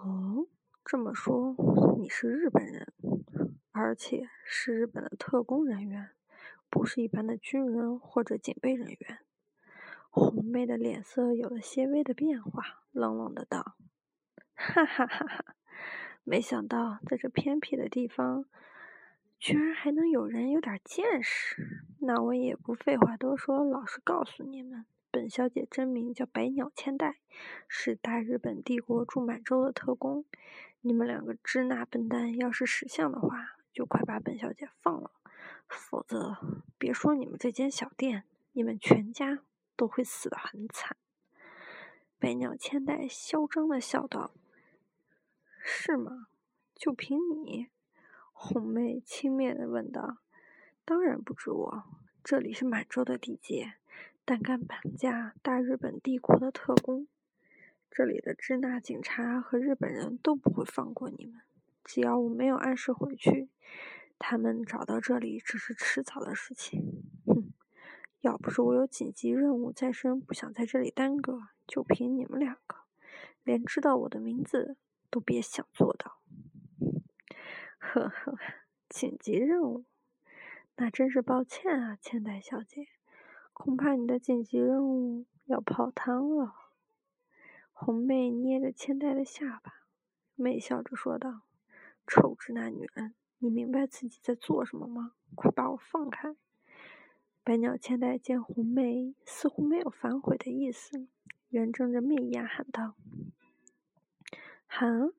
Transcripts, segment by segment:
哦，这么说你是日本人，而且是日本的特工人员，不是一般的军人或者警备人员。红妹的脸色有了些微的变化，冷冷的道：“哈哈哈哈！没想到在这偏僻的地方，居然还能有人有点见识。那我也不废话多说，老实告诉你们。”本小姐真名叫百鸟千代，是大日本帝国驻满洲的特工。你们两个支那笨蛋，要是识相的话，就快把本小姐放了，否则别说你们这间小店，你们全家都会死得很惨。百鸟千代嚣张的笑道：“是吗？就凭你？”红妹轻蔑的问道：“当然不止我，这里是满洲的地界。”胆敢绑架大日本帝国的特工，这里的支那警察和日本人都不会放过你们。只要我没有按时回去，他们找到这里只是迟早的事情。哼，要不是我有紧急任务在身，不想在这里耽搁，就凭你们两个，连知道我的名字都别想做到。呵呵，紧急任务，那真是抱歉啊，千代小姐。恐怕你的紧急任务要泡汤了。红妹捏着千代的下巴，媚笑着说道：“臭直男女人，你明白自己在做什么吗？快把我放开！”百鸟千代见红妹似乎没有反悔的意思，圆睁着媚眼喊道：“喊，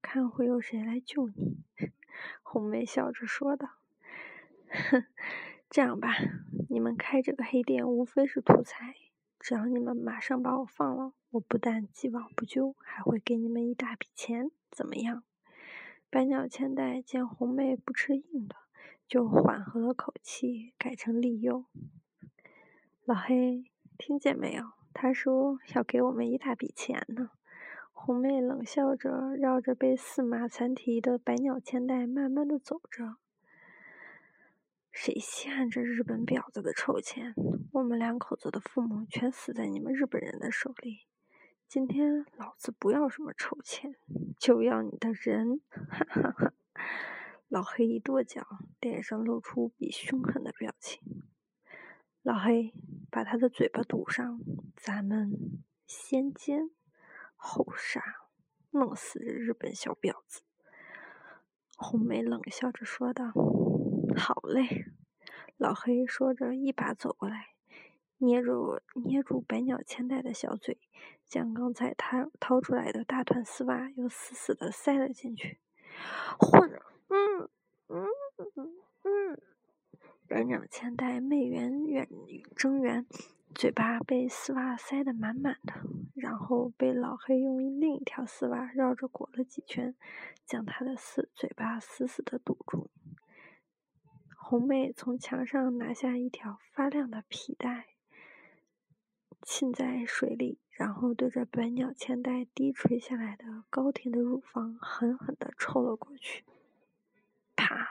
看会有谁来救你？” 红妹笑着说道：“哼。”这样吧，你们开这个黑店无非是图财，只要你们马上把我放了，我不但既往不咎，还会给你们一大笔钱，怎么样？百鸟千代见红妹不吃硬的，就缓和了口气，改成利诱。老黑，听见没有？他说要给我们一大笔钱呢。红妹冷笑着，绕着被四马残蹄的百鸟千代慢慢的走着。谁稀罕这日本婊子的臭钱？我们两口子的父母全死在你们日本人的手里。今天老子不要什么臭钱，就要你的人！哈哈哈！老黑一跺脚，脸上露出比凶狠的表情。老黑，把他的嘴巴堵上，咱们先奸后杀，弄死这日本小婊子！红梅冷笑着说道。好嘞，老黑说着，一把走过来，捏住捏住百鸟千代的小嘴，将刚才他掏出来的大团丝袜又死死的塞了进去。混，嗯嗯嗯嗯，百鸟千代媚圆圆睁圆，嘴巴被丝袜塞得满满的，然后被老黑用另一条丝袜绕着裹了几圈，将他的死嘴巴死死的堵住。红妹从墙上拿下一条发亮的皮带，浸在水里，然后对着百鸟千代低垂下来的高挺的乳房狠狠地抽了过去。啪！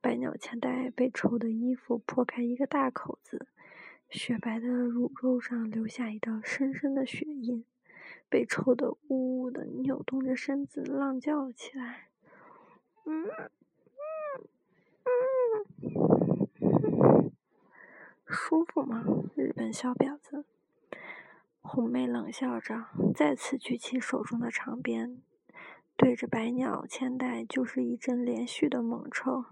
百鸟千代被抽的衣服破开一个大口子，雪白的乳肉上留下一道深深的血印，被抽得呜呜的扭动着身子，浪叫起来。嗯。舒服吗，日本小婊子？红妹冷笑着，再次举起手中的长鞭，对着百鸟千代就是一阵连续的猛抽。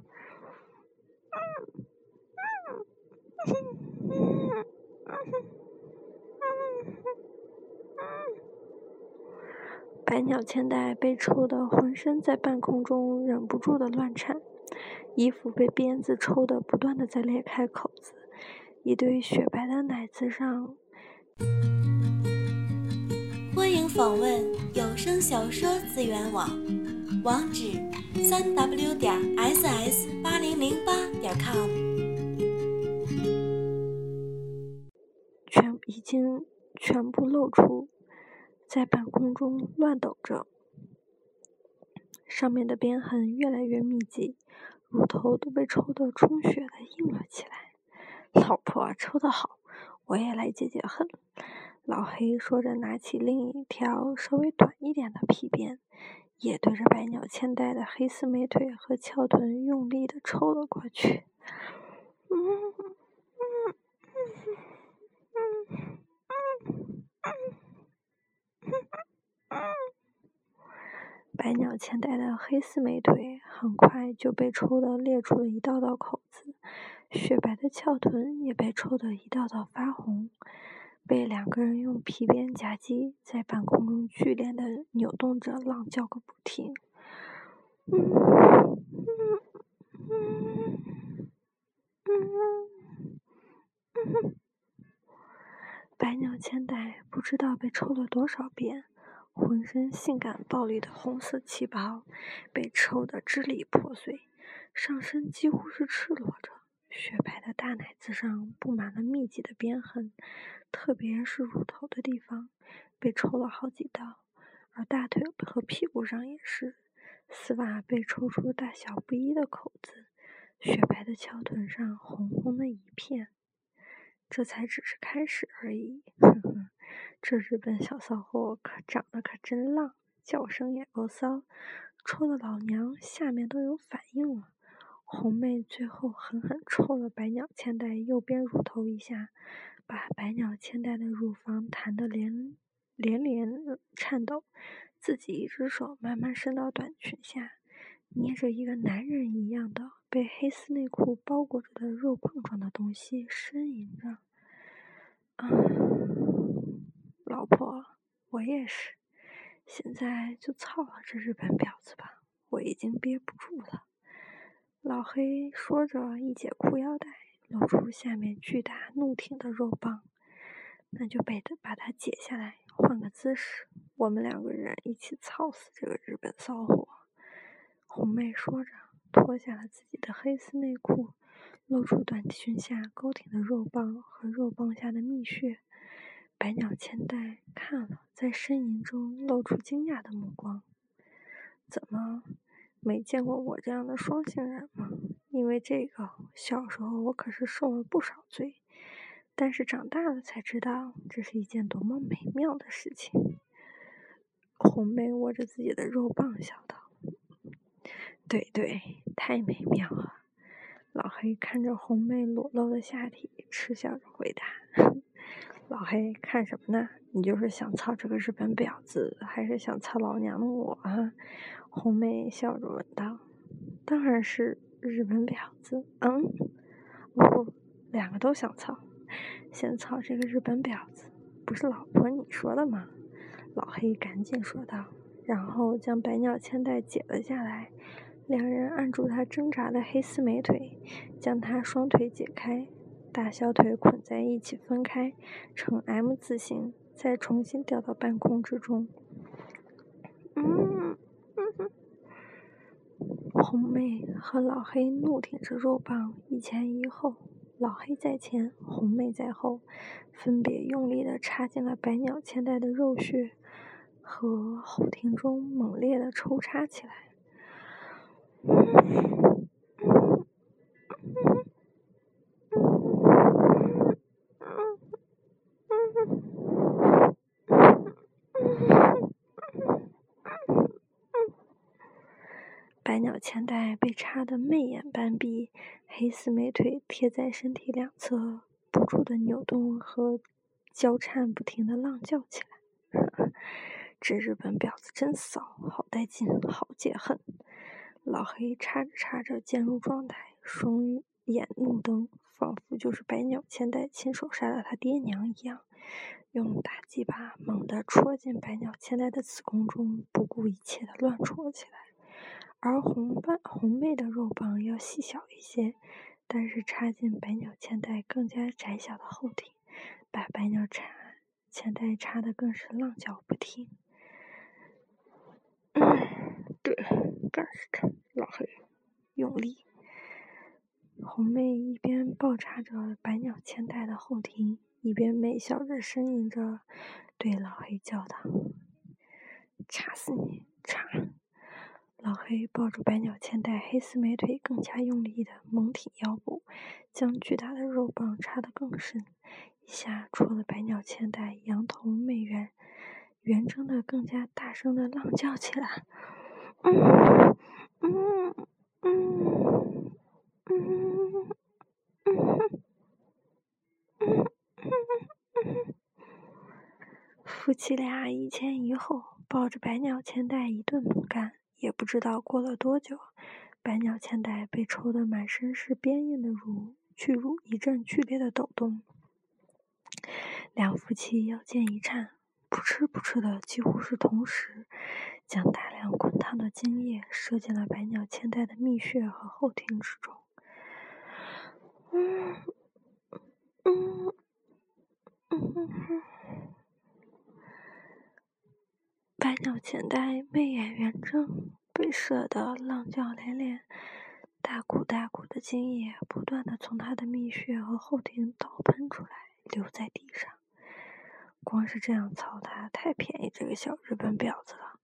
百鸟千代被抽得浑身在半空中忍不住的乱颤，衣服被鞭子抽的不断的在裂开口子。一堆雪白的奶子上。欢迎访问有声小说资源网，网址：三 w 点 ss 八零零八点 com。全已经全部露出，在半空中乱抖着，上面的鞭痕越来越密集，乳头都被抽得充血的硬了起来。老婆抽得好，我也来解解恨。老黑说着，拿起另一条稍微短一点的皮鞭，也对着百鸟千代的黑丝美腿和翘臀用力的抽了过去。百鸟千代的黑丝美腿很快就被抽得裂出了一道道口子，雪白的翘臀也被抽得一道道发红。被两个人用皮鞭夹击，在半空中剧烈的扭动着，浪叫个不停。嗯嗯嗯嗯嗯百鸟千代不知道被抽了多少遍，浑身性感暴力的红色旗袍被抽得支离破碎，上身几乎是赤裸着，雪白的大奶子上布满了密集的鞭痕。特别是乳头的地方被抽了好几刀，而大腿和屁股上也是，丝袜被抽出大小不一的口子，雪白的翘臀上红红的一片。这才只是开始而已，哼哼，这日本小骚货可长得可真浪，叫声也够骚，抽的老娘下面都有反应了。红妹最后狠狠抽了百鸟千代右边乳头一下。把百鸟千代的乳房弹得连连连颤抖，自己一只手慢慢伸到短裙下，捏着一个男人一样的被黑丝内裤包裹着的肉棒状的东西，呻吟着：“啊，老婆，我也是，现在就操了这日本婊子吧，我已经憋不住了。”老黑说着，一解裤腰带。露出下面巨大怒挺的肉棒，那就被他把它解下来，换个姿势，我们两个人一起操死这个日本骚货。红妹说着，脱下了自己的黑丝内裤，露出短裙下高挺的肉棒和肉棒下的蜜穴。百鸟千代看了，在呻吟中露出惊讶的目光：“怎么？”没见过我这样的双性人吗？因为这个，小时候我可是受了不少罪，但是长大了才知道，这是一件多么美妙的事情。红妹握着自己的肉棒，笑道：“对对，太美妙了。”老黑看着红妹裸露的下体，嗤笑着回答：“ 老黑，看什么呢？你就是想操这个日本婊子，还是想操老娘的我啊？”红妹笑着问道：“当然是日本婊子，嗯，不，两个都想操。先操这个日本婊子，不是老婆你说的吗？”老黑赶紧说道，然后将百鸟千代解了下来，两人按住他挣扎的黑丝美腿，将他双腿解开，大小腿捆在一起分开，呈 M 字形，再重新吊到半空之中。嗯。红妹和老黑怒挺着肉棒，一前一后，老黑在前，红妹在后，分别用力的插进了百鸟千代的肉穴和后庭中，猛烈的抽插起来。百鸟被插得媚眼半闭，黑丝美腿贴在身体两侧，不住的扭动和交颤不停的浪叫起来。这日本婊子真骚，好带劲，好解恨。老黑插着插着渐入状态，双眼怒瞪，仿佛就是百鸟千代亲手杀了他爹娘一样，用大鸡巴猛地戳进百鸟千代的子宫中，不顾一切的乱戳起来。而红棒红妹的肉棒要细小一些，但是插进百鸟千代更加窄小的后庭，把百鸟插千代插的更是浪叫不停。对，干死他！老黑，用力！红妹一边暴插着百鸟千代的后庭，一边媚笑着呻吟着，对老黑叫道：“插死你，插！”老黑抱住百鸟千代黑丝美腿，更加用力的猛挺腰部，将巨大的肉棒插得更深，一下戳了百鸟千代羊头媚圆，圆睁的更加大声的浪叫起来。嗯嗯嗯嗯嗯嗯嗯嗯夫妻俩一前一后抱着百鸟千代一顿猛干，也不知道过了多久，百鸟千代被抽得满身是鞭印的乳巨乳一阵剧烈的抖动，两夫妻腰间一颤，扑哧扑哧的几乎是同时，将大量滚烫的精液射进了百鸟千代的蜜穴和后庭之中。嗯嗯嗯。百鸟千代媚眼圆睁，被射得浪叫连连，大股大股的精液不断的从他的蜜穴和后庭倒喷出来，流在地上。光是这样操他，太便宜这个小日本婊子了。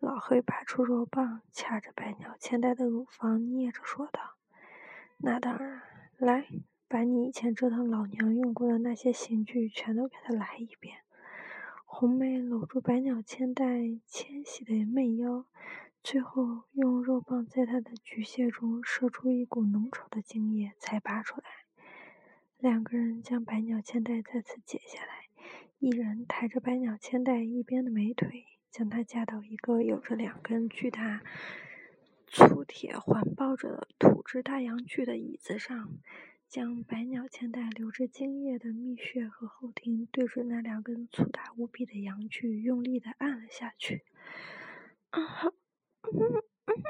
老黑拔出肉棒，掐着百鸟千代的乳房，捏着说道：“那当然，来，把你以前折腾老娘用过的那些刑具全都给他来一遍。”红梅搂住百鸟千代纤细的媚腰，最后用肉棒在她的菊穴中射出一股浓稠的精液，才拔出来。两个人将百鸟千代再次解下来，一人抬着百鸟千代一边的美腿，将她架到一个有着两根巨大粗铁环抱着的土制大阳具的椅子上。将百鸟千代流着精液的蜜穴和后庭对准那两根粗大无比的阳具，用力的按了下去。啊哈，嗯 嗯